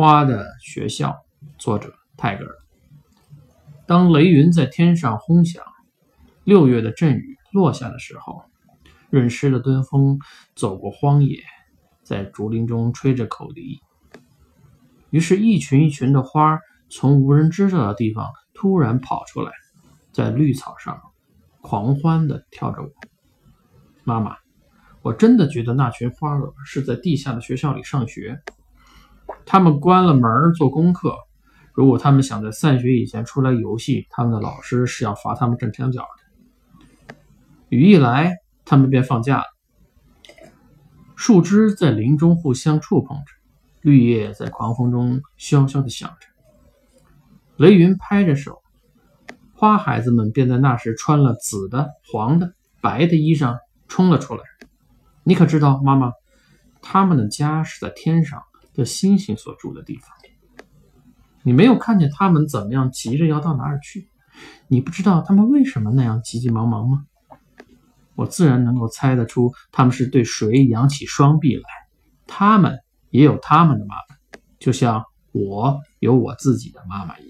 花的学校，作者泰戈尔。当雷云在天上轰响，六月的阵雨落下的时候，润湿的敦风走过荒野，在竹林中吹着口笛。于是，一群一群的花从无人知道的地方突然跑出来，在绿草上狂欢地跳着舞。妈妈，我真的觉得那群花儿是在地下的学校里上学。他们关了门做功课。如果他们想在散学以前出来游戏，他们的老师是要罚他们站墙角的。雨一来，他们便放假了。树枝在林中互相触碰着，绿叶在狂风中萧萧地响着。雷云拍着手，花孩子们便在那时穿了紫的、黄的、白的衣裳冲了出来。你可知道，妈妈，他们的家是在天上的星星所住的地方。你没有看见他们怎么样急着要到哪儿去？你不知道他们为什么那样急急忙忙吗？我自然能够猜得出，他们是对谁扬起双臂来。他们也有他们的妈妈，就像我有我自己的妈妈一样。